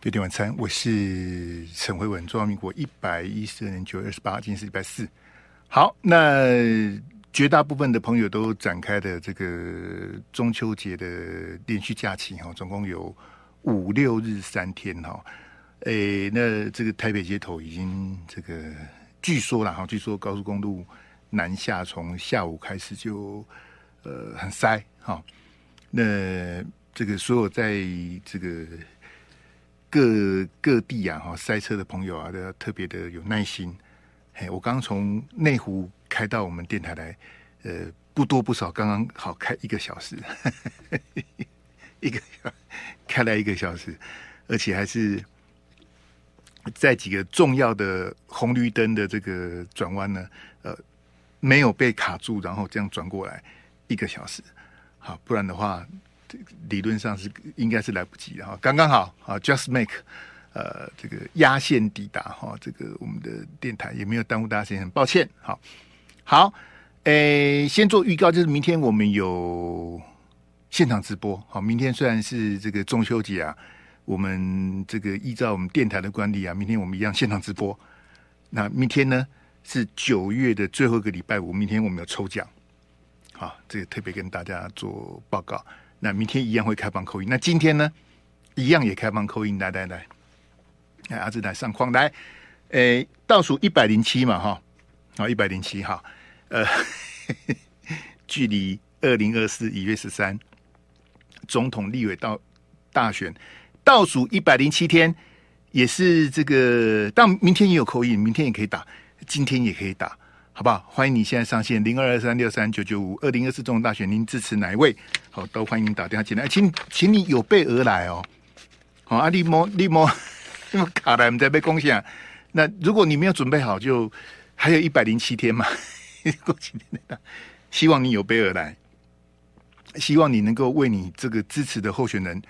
九点晚餐，我是陈慧文。中华民国一百一十二年九月二十八，今天是礼拜四。好，那绝大部分的朋友都展开的这个中秋节的连续假期哈，总共有五六日三天哈。诶，那这个台北街头已经这个据说了哈，据说高速公路南下从下午开始就呃很塞哈。那这个所有在这个各各地啊，哈塞车的朋友啊，都要特别的有耐心。嘿，我刚从内湖开到我们电台来，呃，不多不少，刚刚好开一个小时，一个开来一个小时，而且还是在几个重要的红绿灯的这个转弯呢，呃，没有被卡住，然后这样转过来一个小时。好，不然的话。理论上是应该是来不及的哈，刚刚好啊，just make，呃，这个压线抵达哈，这个我们的电台也没有耽误大家时间，很抱歉。好，好，诶，先做预告，就是明天我们有现场直播。好，明天虽然是这个中秋节啊，我们这个依照我们电台的惯例啊，明天我们一样现场直播。那明天呢是九月的最后一个礼拜五，明天我们有抽奖，好，这个特别跟大家做报告。那明天一样会开放 call in，那今天呢，一样也开放 call in，来来来，来阿志来上框来，诶，倒数一百零七嘛哈，好一百零七哈，呃，距离二零二四一月十三总统立委到大选倒数一百零七天，也是这个，但明天也有 call in，明天也可以打，今天也可以打。好不好？欢迎你现在上线零二二三六三九九五二零二四总统大选，您支持哪一位？好，都欢迎您打电话进来，请请你有备而来哦。好，阿力摩力摩，因为 卡来我们在被恭喜啊。那如果你没有准备好，就还有一百零七天嘛。恭喜你的，希望你有备而来，希望你能够为你这个支持的候选人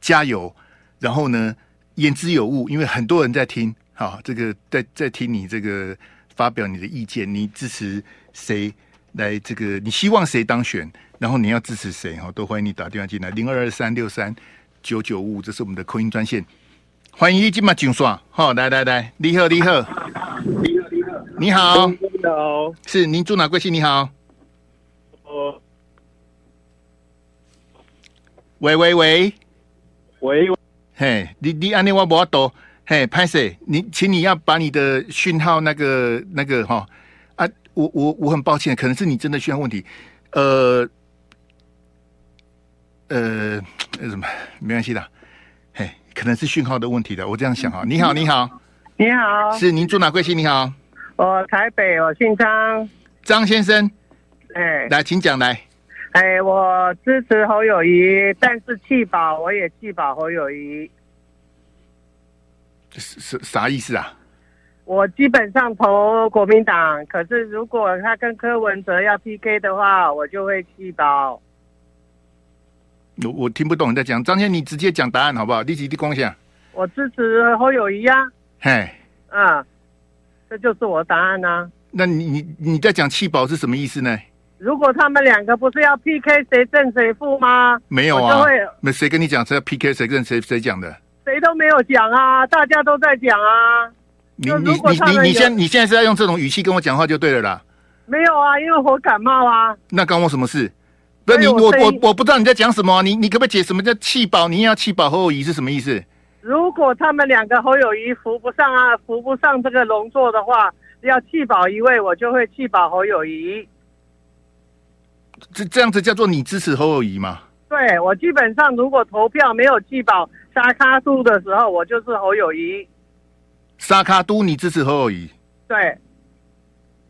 加油。然后呢，言之有物，因为很多人在听，好，这个在在听你这个。发表你的意见，你支持谁来？这个你希望谁当选？然后你要支持谁？哈，都欢迎你打电话进来，零二二三六三九九五，这是我们的扣音专线。欢迎你今晚进刷，好，来来来，你好你好，你好你好，你好，你好，是您住哪贵姓？你好，呃，喂喂喂喂，嘿，你你安尼我无多。嘿，拍摄，你请你要把你的讯号那个那个哈啊，我我我很抱歉，可能是你真的讯号问题，呃呃，那什么没关系的，嘿，可能是讯号的问题的，我这样想哈。你好，你好，你好，是您住哪贵姓？你好，我台北，我姓张，张先生，哎，来，请讲来，哎，我支持侯友谊，但是弃保，我也弃保侯友宜。是啥意思啊？我基本上投国民党，可是如果他跟柯文哲要 PK 的话，我就会弃保。我我听不懂你在讲，张先你直接讲答案好不好？立即的贡献。我支持侯友谊呀。嘿，啊，这就是我答案啊。那你你你在讲弃保是什么意思呢？如果他们两个不是要 PK 谁胜谁负吗？没有啊，那谁跟你讲谁要 PK 谁跟谁谁讲的？谁都没有讲啊，大家都在讲啊。你你你你你现你现在是在用这种语气跟我讲话就对了啦。没有啊，因为我感冒啊。那关我什么事？不是你我我我不知道你在讲什么啊。你你可不可以解什么叫弃保？你要弃保侯友谊是什么意思？如果他们两个侯友谊扶不上啊，扶不上这个龙座的话，要弃保一位，我就会弃保侯友谊。这这样子叫做你支持侯友谊吗？对，我基本上如果投票没有弃保沙卡都的时候，我就是侯友谊。沙卡都，你支持侯友谊？对。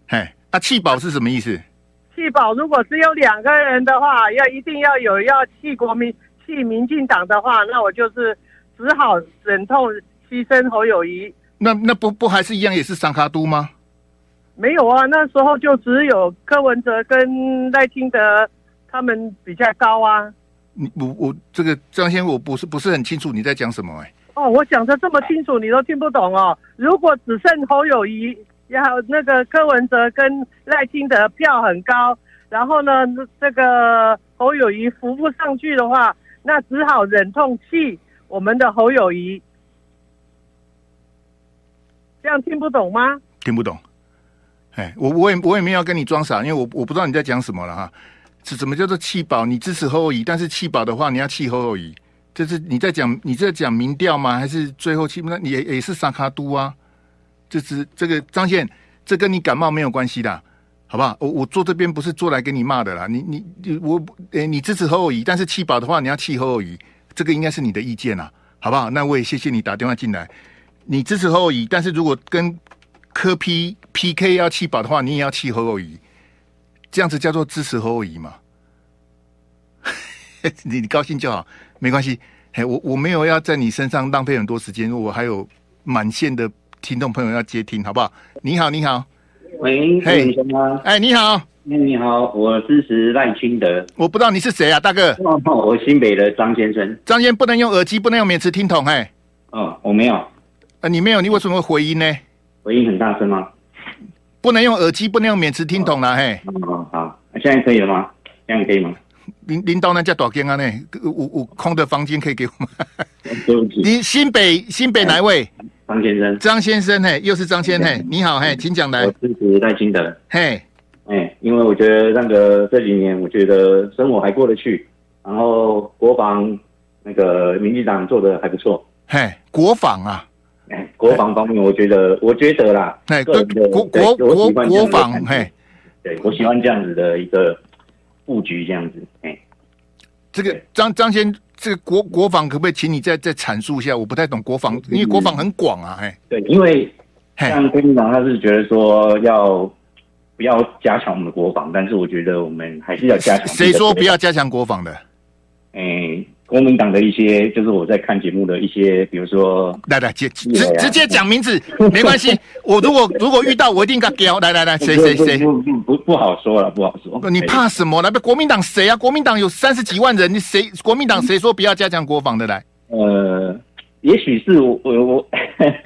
嘿，那弃保是什么意思？弃保如果只有两个人的话，要一定要有要弃国民弃民进党的话，那我就是只好忍痛牺牲侯友谊。那那不不还是一样也是沙卡都吗？没有啊，那时候就只有柯文哲跟赖清德他们比较高啊。你我我这个张先，我不是不是很清楚你在讲什么哎、欸。哦，我讲的这么清楚，你都听不懂哦。如果只剩侯友谊，然后那个柯文哲跟赖清德票很高，然后呢，这个侯友谊扶不上去的话，那只好忍痛弃我们的侯友谊。这样听不懂吗？听不懂。哎，我我也我也没有要跟你装傻，因为我我不知道你在讲什么了哈。是什么叫做弃保？你支持侯友宜，但是弃保的话，你要弃侯友宜。这是你在讲你在讲民调吗？还是最后弃？那你也也是萨卡都啊？这是这个张宪，这跟你感冒没有关系的，好不好？我我坐这边不是坐来给你骂的啦。你你你我诶，你支持侯友宜，但是弃保的话，你要弃侯友宜，这个应该是你的意见啦，好不好？那我也谢谢你打电话进来。你支持侯友宜，但是如果跟柯 P PK 要弃保的话，你也要弃侯友宜。这样子叫做支持侯友宜嘛？你你高兴就好，没关系。嘿，我我没有要在你身上浪费很多时间，因为我还有满线的听众朋友要接听，好不好？你好，你好，喂，嘿，你好，哎，你好，你好，我支持赖清德。我不知道你是谁啊，大哥？哦，我新北的张先生。张先生不能用耳机，不能用免持听筒，嘿。哦，我没有。啊，你没有，你为什么会回音呢？回音很大声吗？不能用耳机，不能用免持听筒啦，嘿。哦，好，现在可以了吗？这样可以吗？领领导那叫多间啊？呢，有有空的房间可以给我们。对不起。你新北新北哪位？张先生。张先生，嘿，又是张先生，嘿，你好，嘿，请讲来。我支持赖清德。嘿，哎，因为我觉得那个这几年，我觉得生活还过得去，然后国防那个民进党做的还不错。嘿，国防啊。哎，国防方面，我觉得，我觉得啦，哎，国国国国国防，嘿，对，我喜欢这样子的一个布局，这样子，哎，这个张张先，这个国国防可不可以请你再再阐述一下？我不太懂国防，因为国防很广啊，哎，对，因为像国民党他是觉得说要不要加强我们的国防，但是我觉得我们还是要加强。谁说不要加强国防的？哎。国民党的一些，就是我在看节目的一些，比如说，来来，直直直接讲名字，没关系。我如果如果遇到，我一定跟他屌。来来来，谁谁谁？不不不不好说了，不好说。你怕什么？来，国民党谁啊？国民党有三十几万人，你谁？国民党谁说不要加强国防的来？呃，也许是我我我，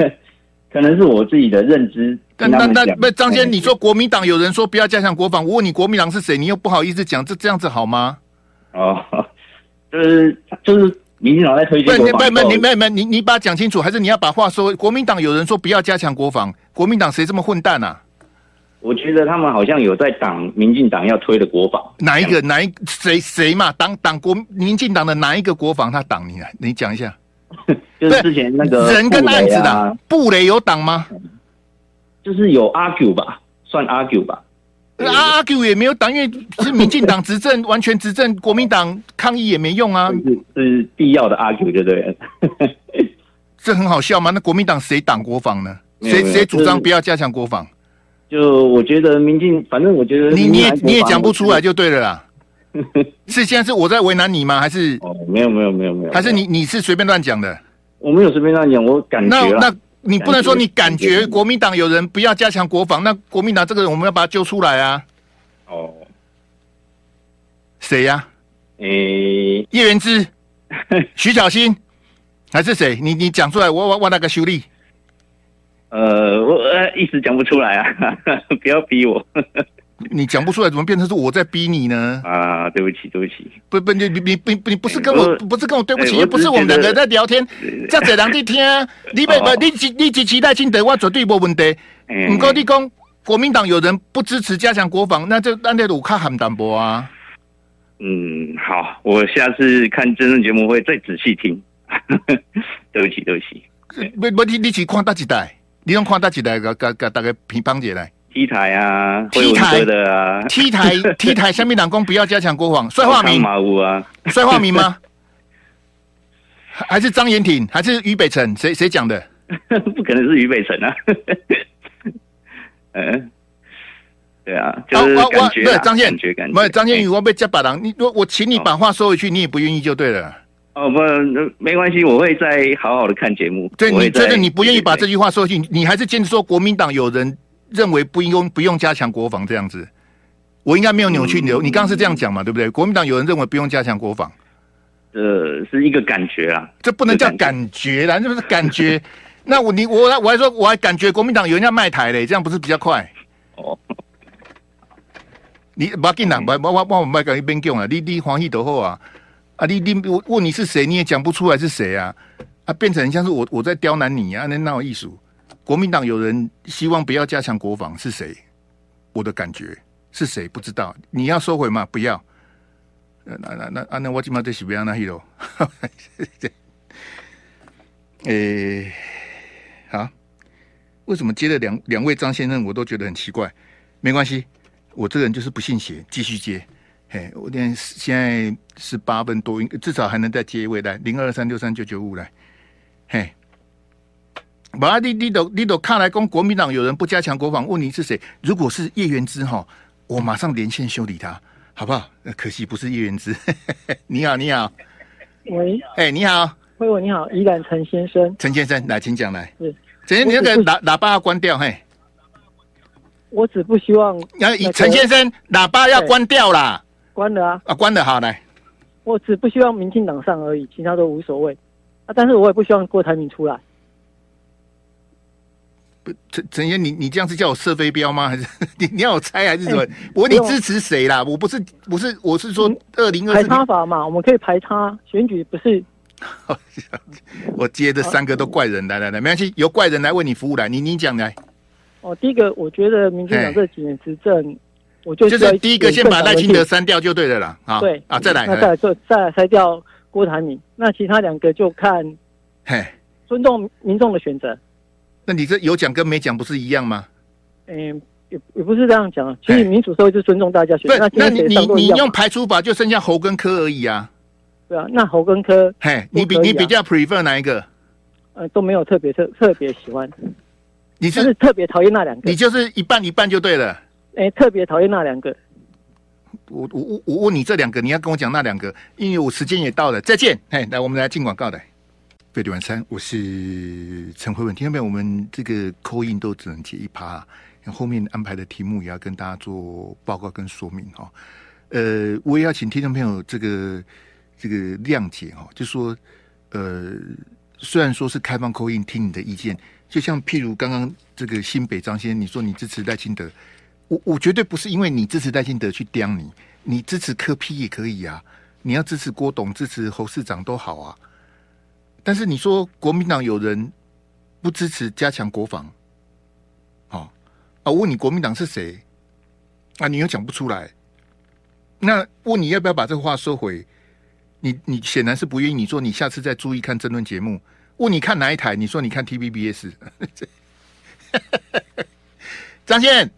可能是我自己的认知。但但但不，张先，你说国民党有人说不要加强国防，我问你国民党是谁？你又不好意思讲，这这样子好吗？哦。就是就是民进党在推荐，不不不，你没没你你把它讲清楚，还是你要把话说？国民党有人说不要加强国防，国民党谁这么混蛋啊？我觉得他们好像有在挡民进党要推的国防，哪一个哪一谁谁嘛？挡挡国民进党的哪一个国防他挡你啊？你讲一下。就是之前那个人跟案子的布雷有挡吗？就是有 argue 吧，算 argue 吧。阿阿 Q 也没有党，因为是民进党执政，完全执政，国民党抗议也没用啊。是，是必要的阿 Q，对不对？这很好笑吗？那国民党谁挡国防呢？谁谁主张不要加强国防？就我觉得民进，反正我觉得你你也你也讲不出来就对了啦。是现在是我在为难你吗？还是哦，没有没有没有没有，还是你你是随便乱讲的？我没有随便乱讲，我感觉那那。你不能说你感觉国民党有人不要加强国防，那国民党这个人我们要把他揪出来啊！哦，谁呀？诶，叶元之、徐小新还是谁？你你讲出来，我我我那个修理。呃，我呃一时讲不出来啊，不要逼我。你讲不出来，怎么变成是我在逼你呢？啊，对不起，对不起，不不，你你你你你不是跟我，不是跟我对不起，又不是我们两个在聊天，这样子让 你听，你不不，你期你期期待清德，我绝对没问题。不过你讲国民党有人不支持加强国防，那就那那我看很淡薄啊。嗯，好，我下次看真人节目会再仔细听。对不起，对不起。不不，你你只看大几代？你用看大几代？个个个大概乒乓姐来。T 台啊，T 台的啊，T 台 T 台，下面党工不要加强国防，帅化明马武啊，帅化民吗？还是张延挺？还是于北辰？谁谁讲的？不可能是于北辰啊！嗯，对啊，就是感觉，对张宪，不是张宪宇，我被加把郎，你我我请你把话说回去，你也不愿意就对了。哦不，没关系，我会再好好的看节目。对，你觉得你不愿意把这句话说回去，你还是坚持说国民党有人。认为不用不用加强国防这样子，我应该没有扭曲你。你刚刚是这样讲嘛？对不对？国民党有人认为不用加强国防，呃，是一个感觉啊，这不能叫感觉啦，这不是感觉。那我你我我还说我还感觉国民党有人要卖台嘞，这样不是比较快？哦，你不要紧啦，我我我我卖给你边讲啊，你你欢喜都好啊啊！你你我问你是谁，你也讲不出来是谁啊啊，变成像是我我在刁难你啊，那那有意思。国民党有人希望不要加强国防，是谁？我的感觉是谁？不知道。你要收回吗？不要。那那那啊，那我今嘛在西边那去喽。诶，好，为什么接了两两位张先生，我都觉得很奇怪？没关系，我这个人就是不信邪，继续接。嘿，我现现在是八分多，至少还能再接一位来，零二三六三九九五来。嘿，把你你都你都看来，讲国民党有人不加强国防，问你是谁？如果是叶元之哈，我马上连线修理他，好不好？可惜不是叶元之。你好，你好，喂，哎，你好，喂，喂，你好，宜兰陈先生，陈先生，来，请讲来。是，陈先生，你那个喇喇叭要关掉，嘿。我只不希望，那陈先生，喇叭要关掉啦。关了啊！啊，关了，好来。我只不希望民进党上而已，其他都无所谓。啊，但是我也不希望郭台铭出来。不，陈陈先，你你这样是叫我射飞镖吗？还是你你要我猜还是什么？欸、我问你支持谁啦？我不是不是，我是说二零二四排他法嘛，我们可以排他选举，不是？我接的三个都怪人，来来来，没关系，由怪人来为你服务来，你你讲来。哦，第一个，我觉得民进党这几年执政。我就就是第一个先把赖清德删掉就对了啦，啊，对啊，再来，那再来就再来筛掉郭台铭，那其他两个就看，嘿，尊重民众的选择。那你这有讲跟没讲不是一样吗？嗯，也也不是这样讲啊，其实民主社会就尊重大家选择。那那你你你用排除法就剩下猴跟科而已啊。对啊，那猴跟科，嘿，你比你比较 prefer 哪一个？呃，都没有特别特特别喜欢，你是，是特别讨厌那两个？你就是一半一半就对了。哎、欸，特别讨厌那两个。我我我我问你这两个，你要跟我讲那两个，因为我时间也到了。再见，嘿，来，我们来进广告的。飞碟晚餐，我是陈慧文。听到没有？我们这个 call in 都只能接一趴，后面安排的题目也要跟大家做报告跟说明哈。呃，我也要请听众朋友这个这个谅解哈，就说呃，虽然说是开放 call in 听你的意见，就像譬如刚刚这个新北张先生，你说你支持赖清德。我我绝对不是因为你支持赖清德去刁你，你支持柯批也可以啊，你要支持郭董、支持侯市长都好啊。但是你说国民党有人不支持加强国防，好啊？问你国民党是谁啊？你又讲不出来。那问你要不要把这话收回？你你显然是不愿意。你说你下次再注意看争论节目。问你看哪一台？你说你看 TVBS。张宪。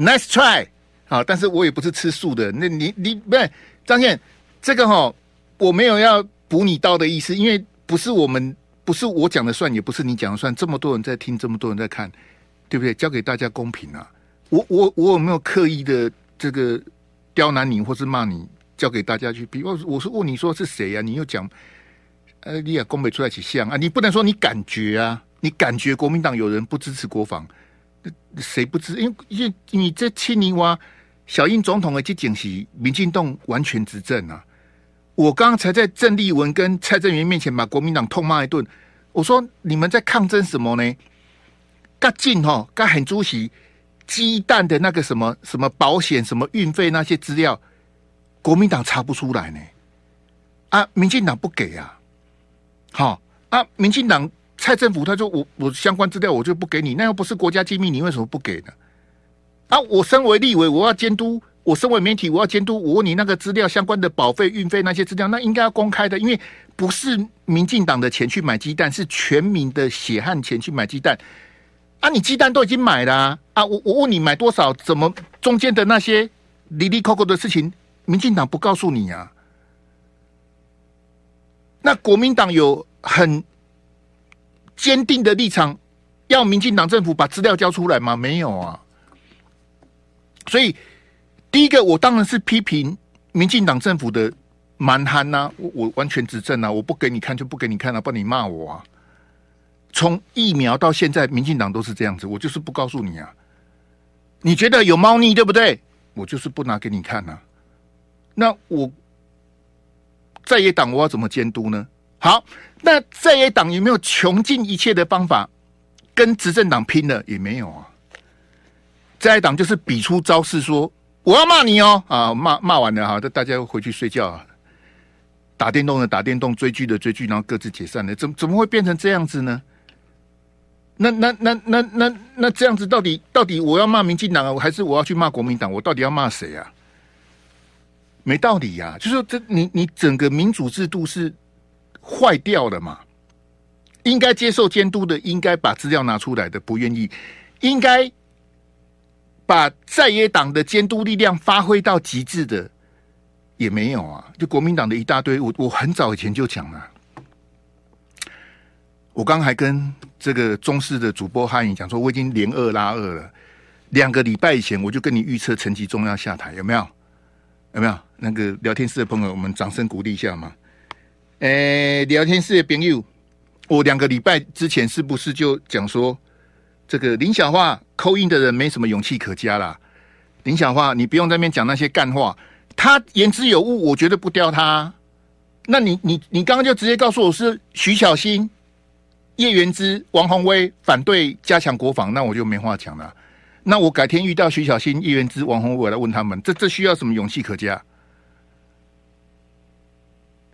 Nice try，好，但是我也不是吃素的。那你你不是张健，这个哈，我没有要补你刀的意思，因为不是我们，不是我讲的算，也不是你讲的算。这么多人在听，这么多人在看，对不对？交给大家公平啊！我我我有没有刻意的这个刁难你，或是骂你？交给大家去比。我我是问你说是谁呀、啊？你又讲，呃，你也公北出来起像啊？你不能说你感觉啊？你感觉国民党有人不支持国防？谁不知？因为因为你这七年哇，小英总统的这件事，民进党完全执政啊！我刚才在郑丽文跟蔡正元面前把国民党痛骂一顿。我说你们在抗争什么呢？嘎进哈，嘎很主席鸡蛋的那个什么什么保险、什么运费那些资料，国民党查不出来呢？啊，民进党不给啊！好啊，民进党。蔡政府他说我我相关资料我就不给你，那又不是国家机密，你为什么不给呢？啊，我身为立委，我要监督；我身为媒体，我要监督。我问你那个资料相关的保费、运费那些资料，那应该要公开的，因为不是民进党的钱去买鸡蛋，是全民的血汗钱去买鸡蛋。啊，你鸡蛋都已经买了啊！我我问你买多少？怎么中间的那些哩哩抠抠的事情，民进党不告诉你啊？那国民党有很。坚定的立场，要民进党政府把资料交出来吗？没有啊。所以，第一个我当然是批评民进党政府的蛮憨呐。我我完全执政啊，我不给你看就不给你看了，啊，不你骂我啊。从疫苗到现在，民进党都是这样子，我就是不告诉你啊。你觉得有猫腻对不对？我就是不拿给你看啊。那我在野党我要怎么监督呢？好，那在野党有没有穷尽一切的方法跟执政党拼了？也没有啊。在野党就是比出招式，说我要骂你哦啊，骂骂完了哈，大家回去睡觉啊，打电动的打电动，追剧的追剧，然后各自解散了。怎怎么会变成这样子呢？那那那那那那这样子，到底到底我要骂民进党啊，还是我要去骂国民党？我到底要骂谁啊？没道理呀、啊！就是说这你你整个民主制度是坏掉了嘛？应该接受监督的，应该把资料拿出来的，不愿意；应该把在野党的监督力量发挥到极致的，也没有啊！就国民党的一大堆，我我很早以前就讲了。我刚还跟这个中视的主播哈影讲说，我已经连二拉二了。两个礼拜以前，我就跟你预测陈吉中要下台，有没有？有没有？那个聊天室的朋友，我们掌声鼓励一下嘛。诶，聊天室的朋友，我两个礼拜之前是不是就讲说，这个林小华扣印的人没什么勇气可嘉啦？林小花，你不用在那边讲那些干话，他言之有物，我绝对不刁他。那你你你刚刚就直接告诉我是徐小新。叶元之、王宏威反对加强国防，那我就没话讲了。那我改天遇到徐小新、叶元之、王鸿薇，我来问他们，这这需要什么勇气可嘉？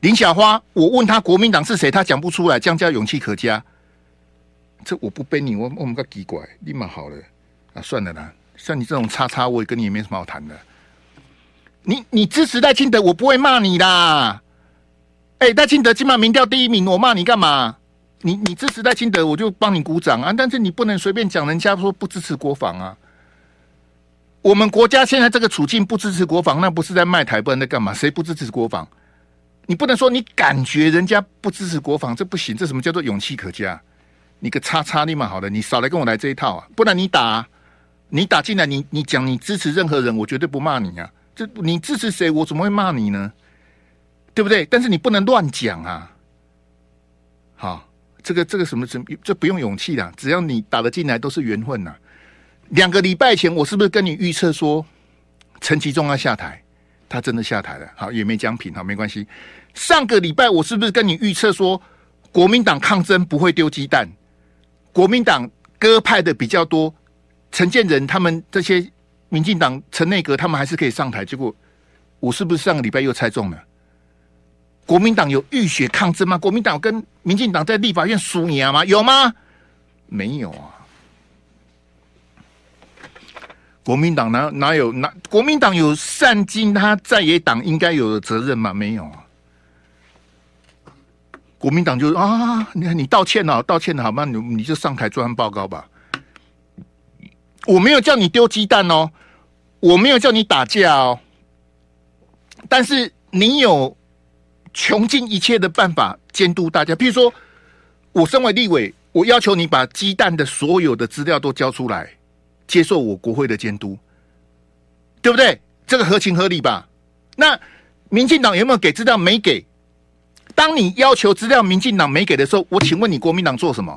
林小花，我问他国民党是谁，他讲不出来，这样叫勇气可嘉？这我不背你，我我们个奇怪，立马好了啊，算了啦。像你这种叉叉，我也跟你也没什么好谈的。你你支持戴清德，我不会骂你啦。哎、欸，赖清德起码民调第一名，我骂你干嘛？你你支持戴清德，我就帮你鼓掌啊！但是你不能随便讲人家说不支持国防啊。我们国家现在这个处境不支持国防，那不是在卖台，不然在干嘛？谁不支持国防？你不能说你感觉人家不支持国防，这不行。这什么叫做勇气可嘉？你个叉叉立马好了，你少来跟我来这一套啊！不然你打啊，你打进来，你你讲你支持任何人，我绝对不骂你啊！这你支持谁，我怎么会骂你呢？对不对？但是你不能乱讲啊！好。这个这个什么什么，这不用勇气的，只要你打得进来都是缘分呐。两个礼拜前，我是不是跟你预测说陈吉仲要下台？他真的下台了，好也没奖品，好没关系。上个礼拜我是不是跟你预测说国民党抗争不会丢鸡蛋？国民党鸽派的比较多，陈建仁他们这些民进党陈内阁他们还是可以上台。结果我是不是上个礼拜又猜中了？国民党有浴血抗争吗？国民党跟民进党在立法院输赢吗？有吗？没有啊！国民党哪哪有哪？国民党有善尽他在野党应该有的责任吗？没有啊！国民党就啊，你看你道歉了，道歉了，好吗？你你就上台做案报告吧。我没有叫你丢鸡蛋哦，我没有叫你打架哦，但是你有。穷尽一切的办法监督大家，譬如说，我身为立委，我要求你把鸡蛋的所有的资料都交出来，接受我国会的监督，对不对？这个合情合理吧？那民进党有没有给资料？没给。当你要求资料，民进党没给的时候，我请问你国民党做什么？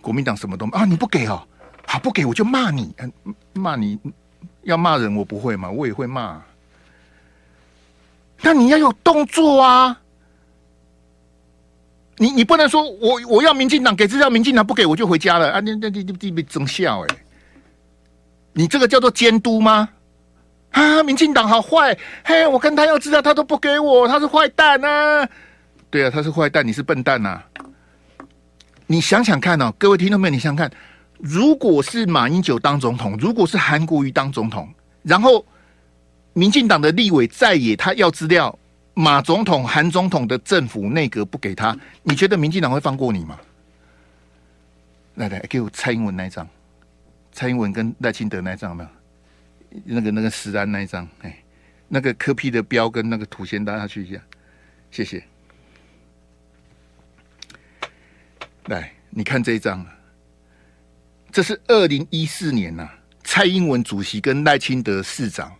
国民党什么都啊？你不给哦？好，不给我就骂你，骂你要骂人，我不会嘛？我也会骂。那你要有动作啊！你你不能说我我要民进党给资料，民进党不给我就回家了啊！你你你你别争笑哎！你这个叫做监督吗？啊，民进党好坏！嘿，我跟他要资料，他都不给我，他是坏蛋啊！对啊，他是坏蛋，你是笨蛋呐、啊！你想想看哦，各位听众朋友，你想想看，如果是马英九当总统，如果是韩国瑜当总统，然后。民进党的立委在野，他要资料，马总统、韩总统的政府内阁不给他，你觉得民进党会放过你吗？来来，给我蔡英文那一张，蔡英文跟赖清德那一张有没有？那个那个石安那一张，哎，那个柯 P 的标跟那个图先搭下去一下，谢谢。来，你看这一张，这是二零一四年呐、啊，蔡英文主席跟赖清德市长。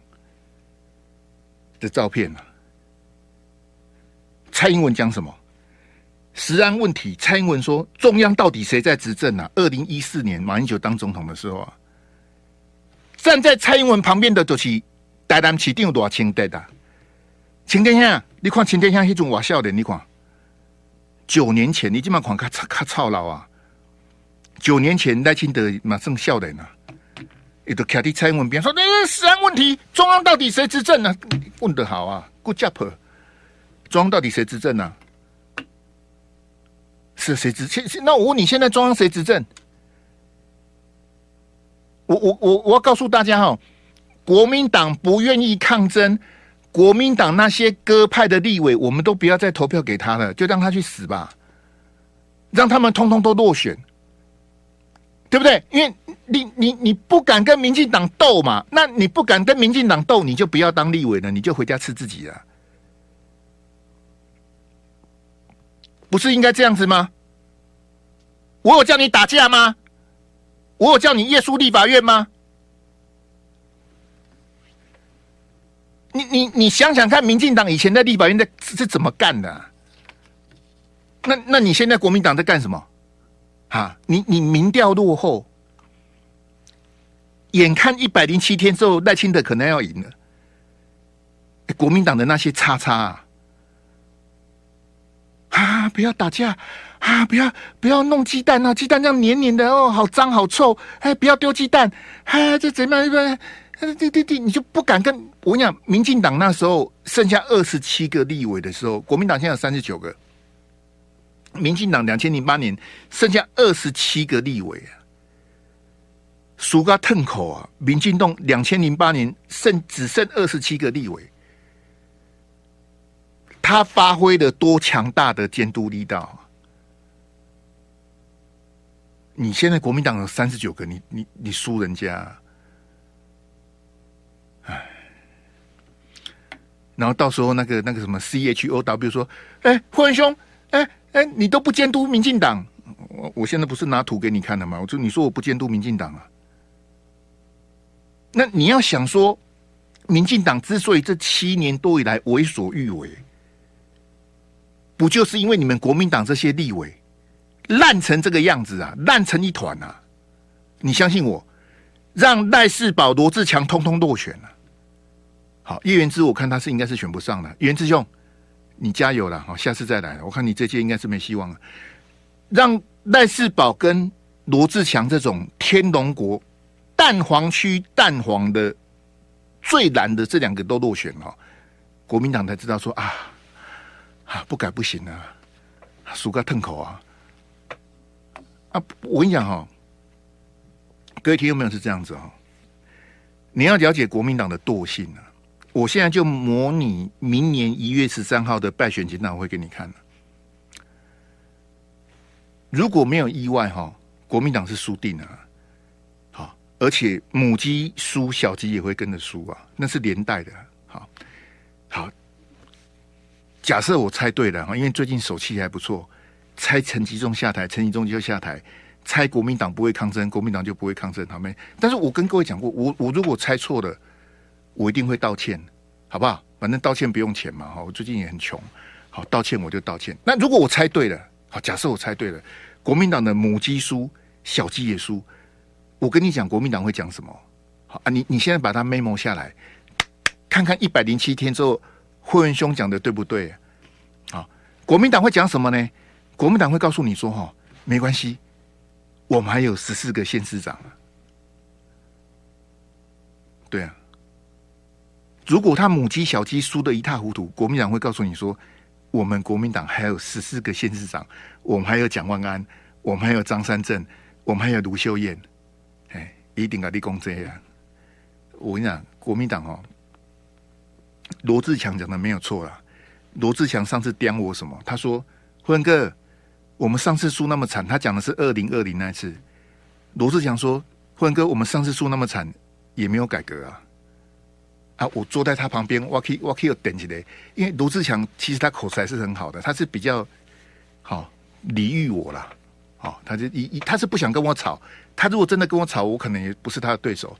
的照片啊，蔡英文讲什么？食安问题，蔡英文说中央到底谁在执政啊？二零一四年马英九当总统的时候啊，站在蔡英文旁边的就是台南市长多清德的，秦天下，你看秦天下那种瓦笑的，你看九年前你今晚看卡卡操劳啊，九年前赖清德马上笑的呢。一个卡蒂蔡英文边说：“那食安问题，中央到底谁执政呢？”问得好啊，Good job！中央到底谁执政呢？是谁执？现那我问你，现在中央谁执政？我我我我要告诉大家哈，国民党不愿意抗争，国民党那些鸽派的立委，我们都不要再投票给他了，就让他去死吧，让他们通通都落选，对不对？因为你你你不敢跟民进党斗嘛，那你不敢跟民进党斗，你就不要当立委了，你就回家吃自己了，不是应该这样子吗？我有叫你打架吗？我有叫你夜宿立法院吗？你你你想想看，民进党以前在立法院在是怎么干的？那那你现在国民党在干什么？啊，你你民调落后，眼看一百零七天之后赖清德可能要赢了，国民党的那些叉叉啊，啊，不要打架。啊！不要不要弄鸡蛋啊！鸡蛋这样黏黏的哦，好脏好臭！哎，不要丢鸡蛋！哎，这怎么样？对对对，你就不敢跟我跟你讲，民进党那时候剩下二十七个立委的时候，国民党现在有三十九个。民进党两千零八年剩下二十七个立委啊，数个吞口啊！民进党两千零八年剩只剩二十七个立委，他发挥了多强大的监督力道啊！你现在国民党有三十九个，你你你输人家，哎，然后到时候那个那个什么 C H O W 说，哎，霍文兄，哎哎，你都不监督民进党，我我现在不是拿图给你看的吗？我就你说我不监督民进党啊，那你要想说，民进党之所以这七年多以来为所欲为，不就是因为你们国民党这些立委？烂成这个样子啊，烂成一团啊！你相信我，让赖世宝、罗志强通通落选了。好，叶元之，我看他是应该是选不上的。元之兄，你加油了，好，下次再来。我看你这届应该是没希望了。让赖世宝跟罗志强这种天龙国蛋黄区蛋黄的最蓝的这两个都落选了，国民党才知道说啊啊，不改不行啊，输个吞口啊！啊，我跟你讲哈，各位听众朋友是这样子哈，你要了解国民党的惰性啊！我现在就模拟明年一月十三号的败选检讨会给你看。如果没有意外哈，国民党是输定了。好，而且母鸡输，小鸡也会跟着输啊，那是连带的。好，好，假设我猜对了哈，因为最近手气还不错。猜陈吉仲下台，陈吉仲就下台；猜国民党不会抗争，国民党就不会抗争，好没？但是我跟各位讲过，我我如果猜错了，我一定会道歉，好不好？反正道歉不用钱嘛，哈！我最近也很穷，好，道歉我就道歉。那如果我猜对了，好，假设我猜对了，国民党的母鸡输，小鸡也输，我跟你讲，国民党会讲什么？好啊，你你现在把它 memo 下来，看看一百零七天之后，霍元兄讲的对不对？好，国民党会讲什么呢？国民党会告诉你说：“哈，没关系，我们还有十四个县市长。”对啊，如果他母鸡小鸡输得一塌糊涂，国民党会告诉你说：“我们国民党还有十四个县市长，我们还有蒋万安，我们还有张三镇，我们还有卢秀燕。”哎，一定要立功这样。我跟你讲，国民党哦，罗志强讲的没有错啦。罗志强上次刁我什么？他说：“辉哥。”我们上次输那么惨，他讲的是二零二零那次。罗志强说：“辉哥，我们上次输那么惨，也没有改革啊！”啊，我坐在他旁边，我可以我可以有点起来，因为罗志强其实他口才是很好的，他是比较好礼遇我啦。好，他就一一他是不想跟我吵，他如果真的跟我吵，我可能也不是他的对手。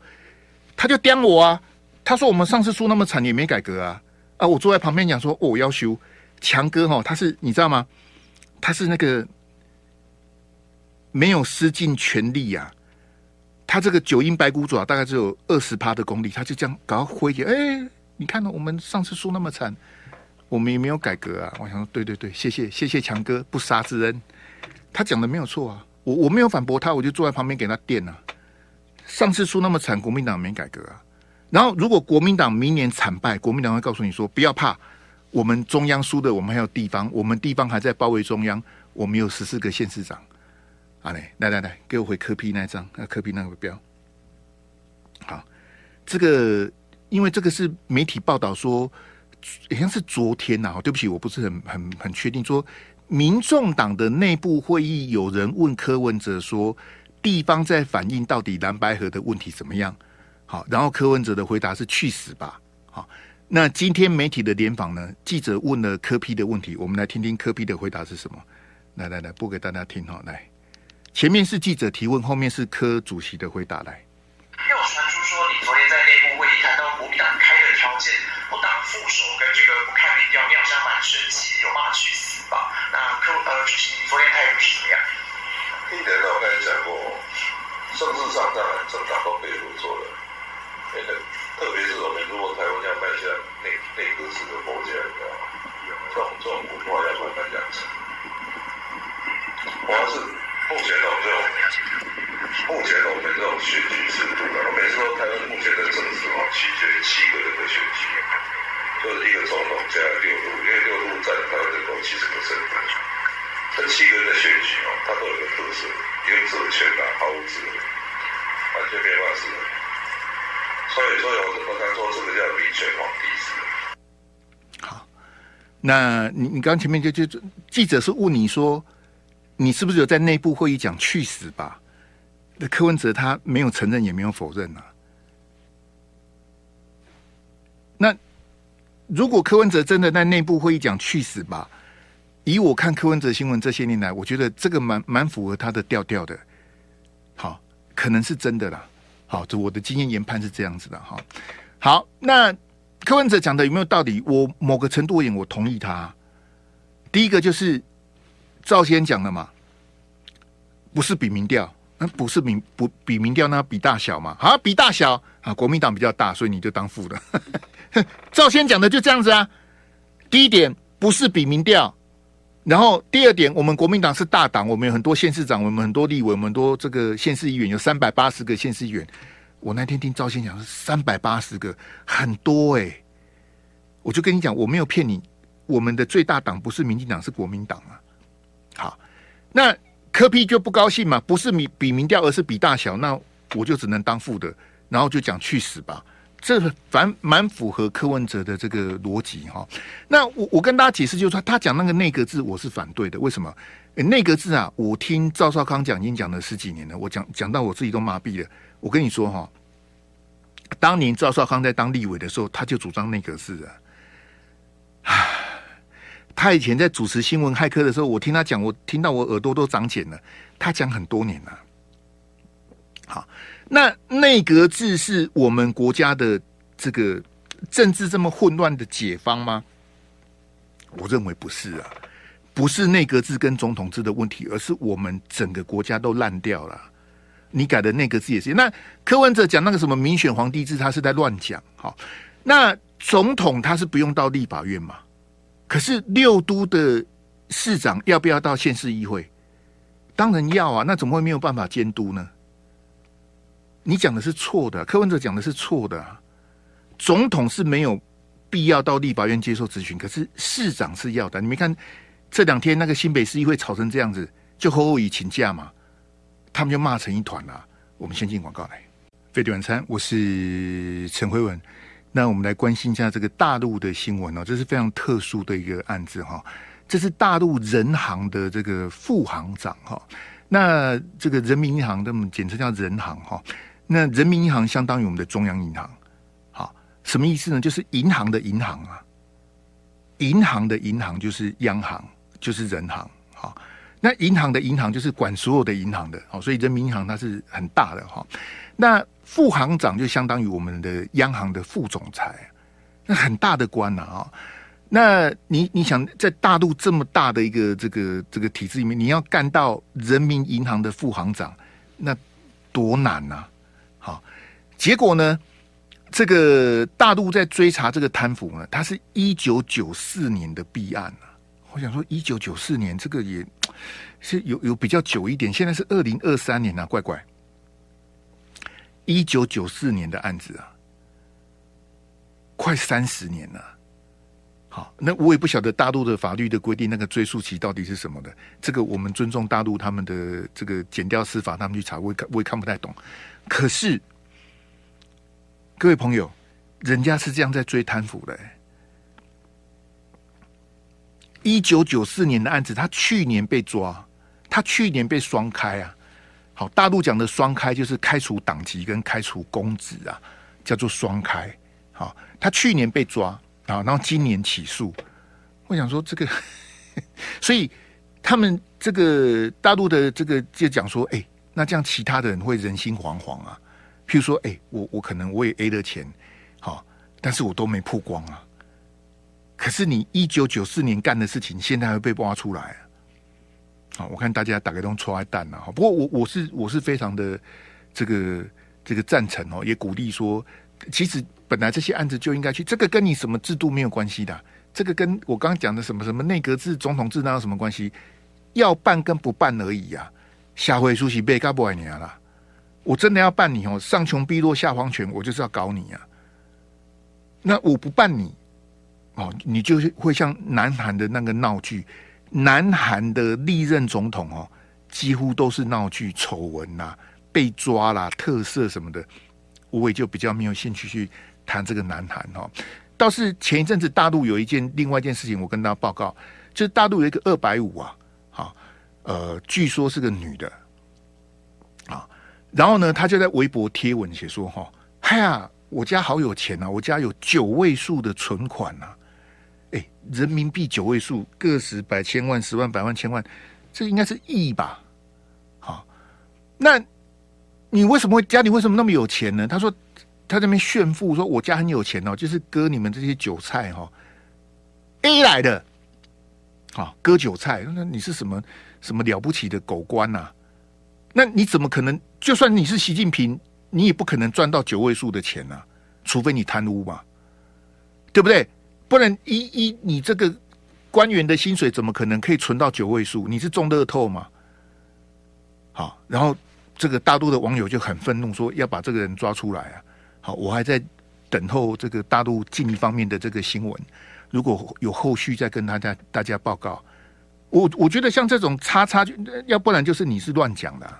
他就刁我啊，他说我们上次输那么惨，也没改革啊！啊，我坐在旁边讲说：“哦，我要修强哥哈，他是你知道吗？”他是那个没有施尽全力呀、啊，他这个九阴白骨爪大概只有二十趴的功力，他就这样搞回去。哎，你看到我们上次输那么惨，我们也没有改革啊。我想说，对对对，谢谢谢谢强哥不杀之恩，他讲的没有错啊。我我没有反驳他，我就坐在旁边给他垫啊。上次输那么惨，国民党没改革啊。然后如果国民党明年惨败，国民党会告诉你说，不要怕。我们中央输的，我们还有地方，我们地方还在包围中央，我们有十四个县市长。啊嘞，来来来，给我回柯 P 那一张，那柯 P 那个标。好，这个因为这个是媒体报道说，好像是昨天呐、啊，对不起，我不是很很很确定说。民众党的内部会议，有人问柯文哲说：“地方在反映到底蓝白合的问题怎么样？”好，然后柯文哲的回答是：“去死吧！”好，那今天媒体的联访呢？记者问了柯 P 的问题，我们来听听柯 P 的回答是什么。来来来，播给大家听哈。来，前面是记者提问，后面是柯主席的回答。来，又传出说你昨天在内部会议谈到国民党开的条件，不当副手跟这个不看民调，妙香蛮生气，有骂去死吧。那柯呃，主席，你昨天态度是怎么样？一点呢，我刚才讲过，政治上当然政党都可以合作的，那个特别是我们如果台湾要迈向内内阁制的国家，这种这种文化要慢慢养成。我要是目前的这种，目前的我们这种选举制度的，我每次说台湾目前的政治啊，取决于七个人的选举。就是一个总统加六都，因为六都占台湾人口七十个省。这七个人的选举哦，它都有个特色，原则全拿，毫无制衡，完全没办法制衡。所以，所以我我刚说这个叫民权皇帝制。好，那你你刚前面就就记者是问你说，你是不是有在内部会议讲去死吧？那柯文哲他没有承认，也没有否认啊。那。如果柯文哲真的在内部会议讲去死吧，以我看柯文哲新闻这些年来，我觉得这个蛮蛮符合他的调调的。好，可能是真的啦。好，这我的经验研判是这样子的哈。好，那柯文哲讲的有没有道理？我某个程度而言，我同意他。第一个就是赵先讲的嘛，不是比民调，那不是民不比民调，那比大小嘛。好，比大小啊，国民党比较大，所以你就当副的。赵先讲的就这样子啊。第一点不是比民调，然后第二点，我们国民党是大党，我们有很多县市长，我们很多立委，我们很多这个县市议员有三百八十个县市议员。我那天听赵先讲是三百八十个，很多哎、我就跟你讲，我没有骗你，我们的最大党不是民进党，是国民党啊。好，那柯 P 就不高兴嘛，不是比比民调，而是比大小，那我就只能当副的，然后就讲去死吧。这反蛮符合柯文哲的这个逻辑哈。那我我跟大家解释，就是说他讲那个内阁制，我是反对的。为什么？内阁制啊，我听赵少康讲已经讲了十几年了，我讲讲到我自己都麻痹了。我跟你说哈，当年赵少康在当立委的时候，他就主张内阁制啊。唉，他以前在主持新闻骇客的时候，我听他讲，我听到我耳朵都长茧了。他讲很多年了。好。那内阁制是我们国家的这个政治这么混乱的解方吗？我认为不是啊，不是内阁制跟总统制的问题，而是我们整个国家都烂掉了。你改的内阁制也是。那柯文哲讲那个什么民选皇帝制，他是在乱讲。好，那总统他是不用到立法院嘛？可是六都的市长要不要到县市议会？当然要啊，那怎么会没有办法监督呢？你讲的是错的，柯文哲讲的是错的。总统是没有必要到立法院接受咨询，可是市长是要的。你没看这两天那个新北市议会吵成这样子，就侯友宜请假嘛，他们就骂成一团了。我们先进广告来，飞碟晚餐，我是陈辉文。那我们来关心一下这个大陆的新闻哦，这是非常特殊的一个案子哈。这是大陆人行的这个副行长哈，那这个人民银行，的简称叫人行哈。那人民银行相当于我们的中央银行，好，什么意思呢？就是银行的银行啊，银行的银行就是央行，就是人行，好，那银行的银行就是管所有的银行的，好，所以人民银行它是很大的哈。那副行长就相当于我们的央行的副总裁，那很大的官呐啊。那你你想在大陆这么大的一个这个这个体制里面，你要干到人民银行的副行长，那多难呐、啊！好，结果呢？这个大陆在追查这个贪腐呢，它是一九九四年的弊案啊。我想说，一九九四年这个也是有有比较久一点，现在是二零二三年啊，怪怪。一九九四年的案子啊，快三十年了。好，那我也不晓得大陆的法律的规定，那个追诉期到底是什么的。这个我们尊重大陆他们的这个减掉司法，他们去查，我也看我也看不太懂。可是，各位朋友，人家是这样在追贪腐的。一九九四年的案子，他去年被抓，他去年被双开啊。好，大陆讲的双开就是开除党籍跟开除公职啊，叫做双开。好，他去年被抓啊，然后今年起诉。我想说这个，所以他们这个大陆的这个就讲说，哎，那这样其他的人会人心惶惶啊。譬如说，哎，我我可能我也 A 了钱，好，但是我都没曝光啊。可是你一九九四年干的事情，现在会被挖出来？好，我看大家打开都戳爱蛋了哈。不过我我是我是非常的这个这个赞成哦，也鼓励说，其实本来这些案子就应该去，这个跟你什么制度没有关系的。这个跟我刚讲的什么什么内阁制、总统制那有什么关系？要办跟不办而已呀、啊。下回书记被干不爱你了，我真的要办你哦，上穷碧落下黄泉，我就是要搞你呀、啊。那我不办你哦，你就会像南韩的那个闹剧，南韩的历任总统哦，几乎都是闹剧、丑闻呐、被抓啦、特赦什么的。我也就比较没有兴趣去谈这个南韩哦。倒是前一阵子大陆有一件另外一件事情，我跟大家报告，就是大陆有一个二百五啊，好，呃，据说是个女的，啊，然后呢，她就在微博贴文写说，哈，嗨呀，我家好有钱啊，我家有九位数的存款啊，哎，人民币九位数，个十百千万十万百万千万，这应该是亿吧，好，那你为什么会家里为什么那么有钱呢？他说。他这边炫富说：“我家很有钱哦，就是割你们这些韭菜哈、哦、，A 来的，好割韭菜。那你是什么什么了不起的狗官呐、那你怎么可能？就算你是习近平，你也不可能赚到九位数的钱啊，除非你贪污嘛，对不对？不然一一你这个官员的薪水怎么可能可以存到九位数？你是中乐透吗？好，然后这个大陆的网友就很愤怒，说要把这个人抓出来啊。”好，我还在等候这个大陆进一方面的这个新闻，如果有后续再跟大家大家报告。我我觉得像这种叉叉，要不然就是你是乱讲的，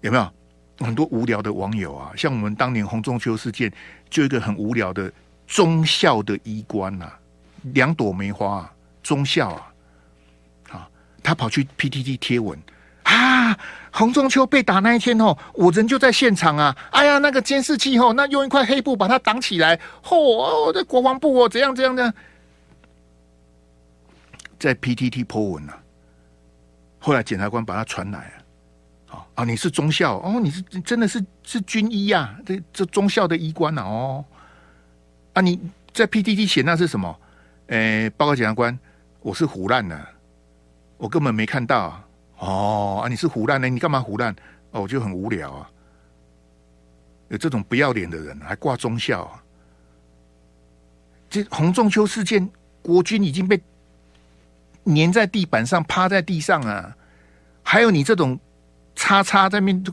有没有？很多无聊的网友啊，像我们当年洪仲秋事件，就一个很无聊的忠孝的衣冠呐、啊，两朵梅花、啊，忠孝啊，啊，他跑去 PTT 贴文。啊！洪仲秋被打那一天哦，我人就在现场啊！哎呀，那个监视器哦，那用一块黑布把它挡起来。嚯，哦这国防部哦，怎样怎样的，在 PTT po 文了、啊。后来检察官把他传来啊，啊，你是忠孝哦，你是真的是是军医呀、啊？这这忠孝的医官呐哦，啊，你在 PTT 写那是什么？诶，报告检察官，我是胡烂的，我根本没看到、啊。哦啊！你是胡烂呢？你干嘛胡烂？哦，我就很无聊啊！有这种不要脸的人还挂忠孝啊！这洪仲丘事件，国军已经被粘在地板上，趴在地上啊！还有你这种叉叉在面，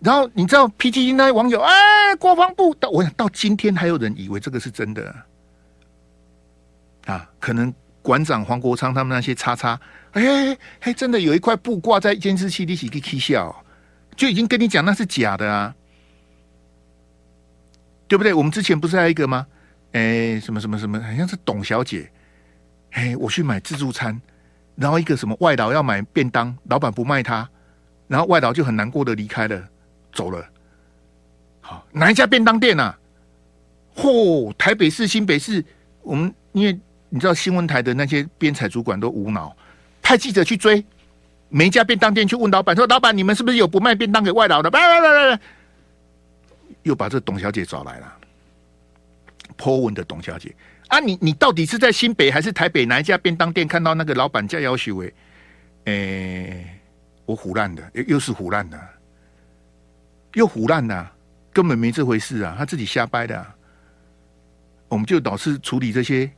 然后你知道 PTT 那些网友哎，国防部到我想到今天还有人以为这个是真的啊？可能馆长黄国昌他们那些叉叉。哎，嘿，真的有一块布挂在监视器里，一个 K 笑，就已经跟你讲那是假的啊，对不对？我们之前不是还有一个吗？哎，什么什么什么，好像是董小姐。哎，我去买自助餐，然后一个什么外劳要买便当，老板不卖他，然后外劳就很难过的离开了，走了。好，哪一家便当店啊？嚯，台北市、新北市，我们因为你知道新闻台的那些编采主管都无脑。派记者去追每一家便当店，去问老板说：“老板，你们是不是有不卖便当给外劳的？”又把这董小姐找来了，po 文的董小姐啊，你你到底是在新北还是台北哪一家便当店看到那个老板叫要许为？哎，我唬烂的，又又是唬烂的，又胡烂的，根本没这回事啊！他自己瞎掰的，我们就老是处理这些。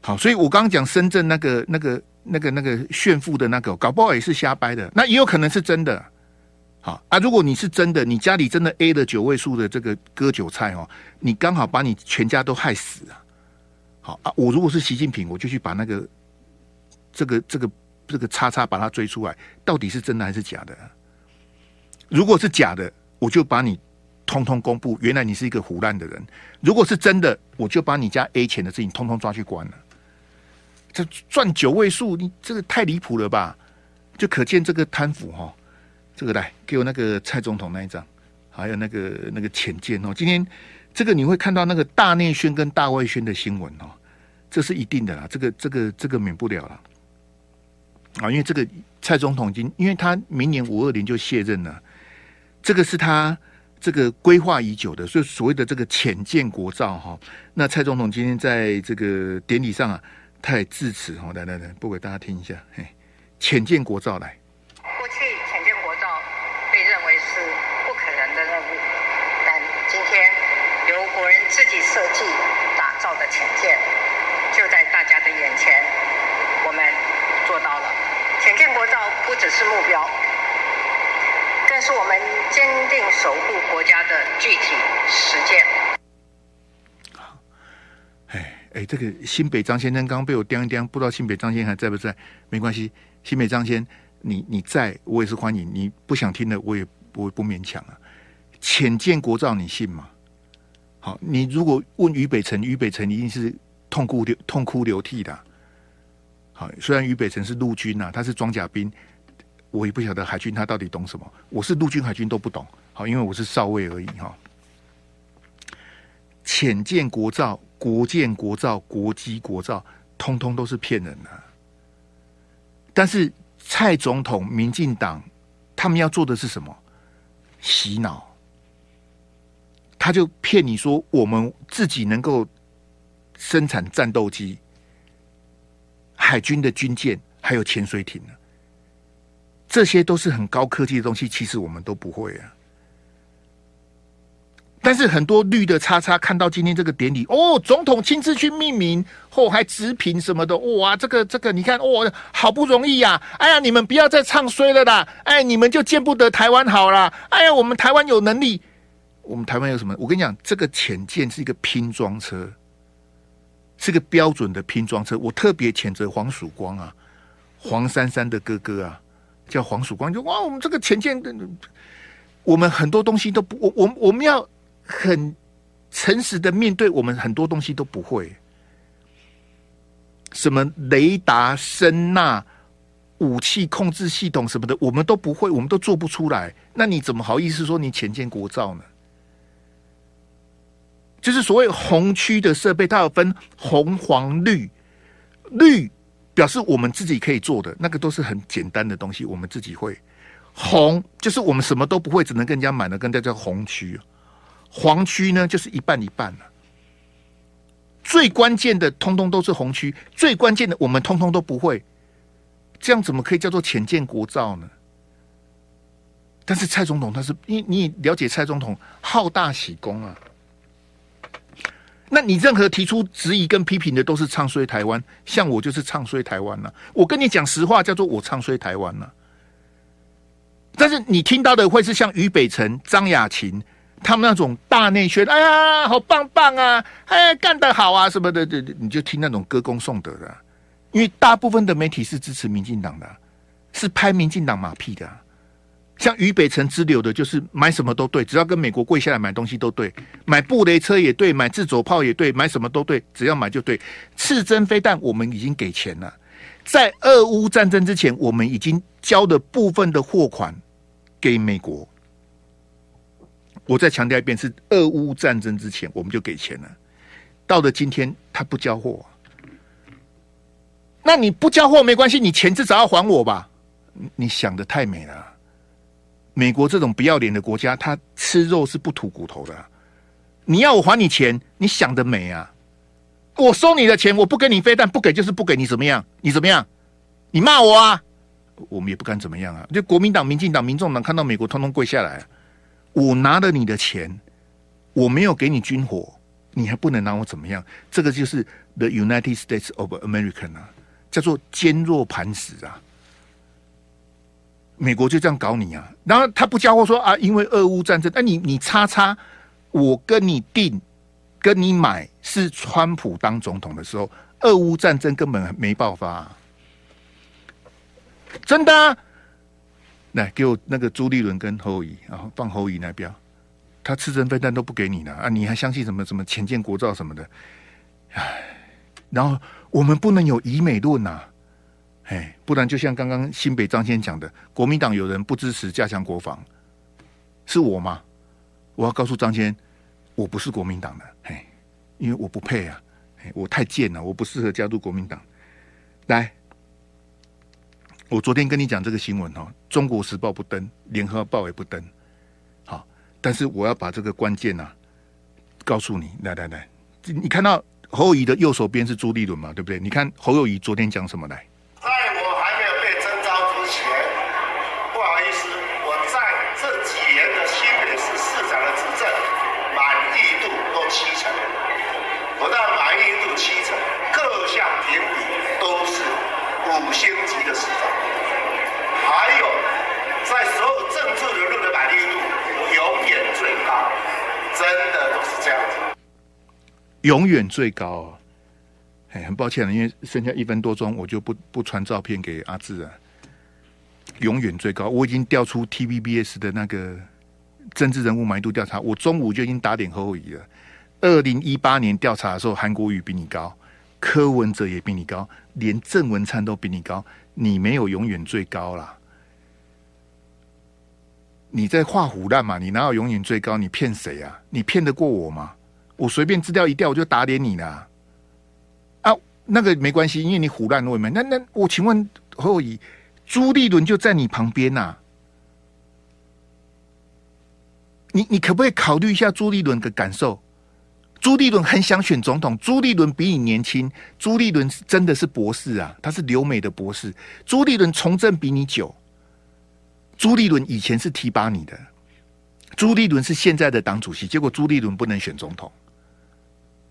好，所以我刚刚讲深圳那个、那个、那个、那个炫富的那个，搞不好也是瞎掰的，那也有可能是真的。好啊，如果你是真的，你家里真的 A 了九位数的这个割韭菜哦，你刚好把你全家都害死啊。好啊，我如果是习近平，我就去把那个这个、这个、这个叉叉把它追出来，到底是真的还是假的？如果是假的，我就把你通通公布，原来你是一个胡烂的人。如果是真的，我就把你家 A 钱的事情通通抓去关了。这赚九位数，你这个太离谱了吧？就可见这个贪腐哈。这个来给我那个蔡总统那一张，还有那个那个浅见哦。今天这个你会看到那个大内宣跟大外宣的新闻哦，这是一定的啦。这个这个这个免不了了啊，因为这个蔡总统已经，因为他明年五二零就卸任了，这个是他这个规划已久的，所以所谓的这个潜舰国造哈。那蔡总统今天在这个典礼上啊。他也致辞哈，来来来，播给大家听一下。嘿，潜舰国造来。过去潜舰国造被认为是不可能的任务，但今天由国人自己设计打造的潜舰，就在大家的眼前，我们做到了。潜舰国造不只是目标，更是我们坚定守护国家的具体实践。哎，这个新北张先生刚刚被我叮一叮，不知道新北张先生还在不在？没关系，新北张先，你你在我也是欢迎。你不想听的，我也不不勉强啊。浅见国造，你信吗？好，你如果问于北辰，于北辰一定是痛哭流痛哭流涕的。好，虽然于北辰是陆军呐、啊，他是装甲兵，我也不晓得海军他到底懂什么。我是陆军海军都不懂，好，因为我是少尉而已哈。潜舰国造。国舰国造、国机国造，通通都是骗人的。但是蔡总统、民进党他们要做的是什么？洗脑。他就骗你说，我们自己能够生产战斗机、海军的军舰，还有潜水艇呢。这些都是很高科技的东西，其实我们都不会啊。但是很多绿的叉叉看到今天这个典礼哦，总统亲自去命名，后、哦、还直评什么的，哇，这个这个你看，哇、好不容易呀、哎呀，你们不要再唱衰了啦！哎，你们就见不得台湾好了！哎呀，我们台湾有能力，我们台湾有什么？我跟你讲，这个潜舰是一个拼装车，是个标准的拼装车。我特别谴责黄曙光啊，黄珊珊的哥哥啊，叫黄曙光，就哇，我们这个潜舰的，我们很多东西都不，我我我们要。很诚实的面对，我们很多东西都不会，什么雷达、声呐、武器控制系统什么的，我们都不会，我们都做不出来。那你怎么好意思说你潜舰国造呢？就是所谓红区的设备，它有分红、黄、绿，绿表示我们自己可以做的，那个都是很简单的东西，我们自己会。红就是我们什么都不会，只能跟人家买的，跟人家叫红区。黄区呢，就是一半一半了。最关键的，通通都是红区；最关键的，我们通通都不会。这样怎么可以叫做浅见国造呢？但是蔡总统他是，你你了解蔡总统好大喜功啊？那你任何提出质疑跟批评的，都是唱衰台湾。像我就是唱衰台湾了。我跟你讲实话，叫做我唱衰台湾了。但是你听到的会是像于北辰、张雅琴。他们那种大内宣，哎呀，好棒棒啊，哎，干得好啊，什么的，对对，你就听那种歌功颂德的，因为大部分的媒体是支持民进党的，是拍民进党马屁的。像于北辰之流的，就是买什么都对，只要跟美国跪下来买东西都对，买布雷车也对，买自走炮也对，买什么都对，只要买就对。刺针飞弹我们已经给钱了，在俄乌战争之前，我们已经交了部分的货款给美国。我再强调一遍，是俄乌战争之前我们就给钱了，到了今天他不交货，那你不交货没关系，你钱至少要还我吧？你想的太美了，美国这种不要脸的国家，他吃肉是不吐骨头的。你要我还你钱，你想得美啊！我收你的钱，我不给你飞弹，不给就是不给你怎么样？你怎么样？你骂我啊？我们也不敢怎么样啊！就国民党、民进党、民众党看到美国，通通跪下来。我拿了你的钱，我没有给你军火，你还不能拿我怎么样？这个就是 The United States of America 啊，叫做坚若磐石啊！美国就这样搞你啊！然后他不交货说啊，因为俄乌战争，那、啊、你你叉叉，我跟你订，跟你买是川普当总统的时候，俄乌战争根本没爆发、真的、啊。来给我那个朱立伦跟侯友宜，然后放侯乙那边。他刺针飞弹都不给你呢啊！你还相信什么什么潜舰国造什么的？唉，然后我们不能有疑美论呐，哎，不然就像刚刚新北张先讲的，国民党有人不支持加强国防，是我吗？我要告诉张先，我不是国民党的，嘿，因为我不配啊，我太贱了，我不适合加入国民党。来，我昨天跟你讲这个新闻哦，《中国时报》不登，《联合报》也不登。好但是我要把这个关键呐告诉你，来来来，你看到侯友谊的右手边是朱立伦嘛？对不对？你看侯友谊昨天讲什么来？永远最高，哎，很抱歉了，因为剩下一分多钟，我就不不传照片给阿志了。永远最高，我已经调出 TVBS 的那个政治人物满意度调查，我中午就已经打点侯友宜了。二零一八年调查的时候，韩国瑜比你高，柯文哲也比你高，连郑文灿都比你高，你没有永远最高啦。你在画虎烂嘛？你哪有永远最高？你骗谁啊？你骗得过我吗？我随便资料一调，我就打脸你了。啊，那个没关系，因为你虎烂我没。那那我请问侯友宜，朱立伦就在你旁边呐、啊。你你可不可以考虑一下朱立伦的感受？朱立伦很想选总统，朱立伦比你年轻，朱立伦真的是博士啊，他是留美的博士。朱立伦从政比你久。朱立伦以前是提拔你的，朱立伦是现在的党主席，结果朱立伦不能选总统，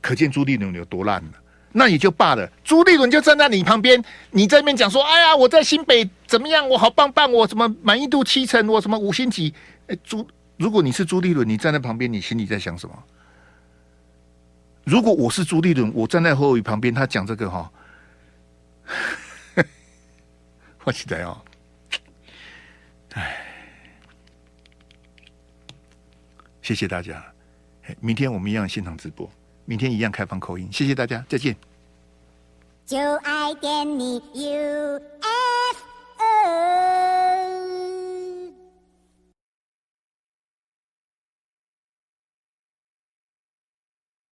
可见朱立伦有多烂了。那也就罢了，朱立伦就站在你旁边，你在那边讲说：“哎呀，我在新北怎么样？我好棒棒，我什么满意度七成，我什么五星级。”哎，朱，如果你是朱立伦，你站在旁边，你心里在想什么？如果我是朱立伦，我站在侯友宜旁边，他讲这个哈，我期待哦。哎，谢谢大家。明天我们一样现场直播，明天一样开放口音。谢谢大家，再见。就爱点你 UFO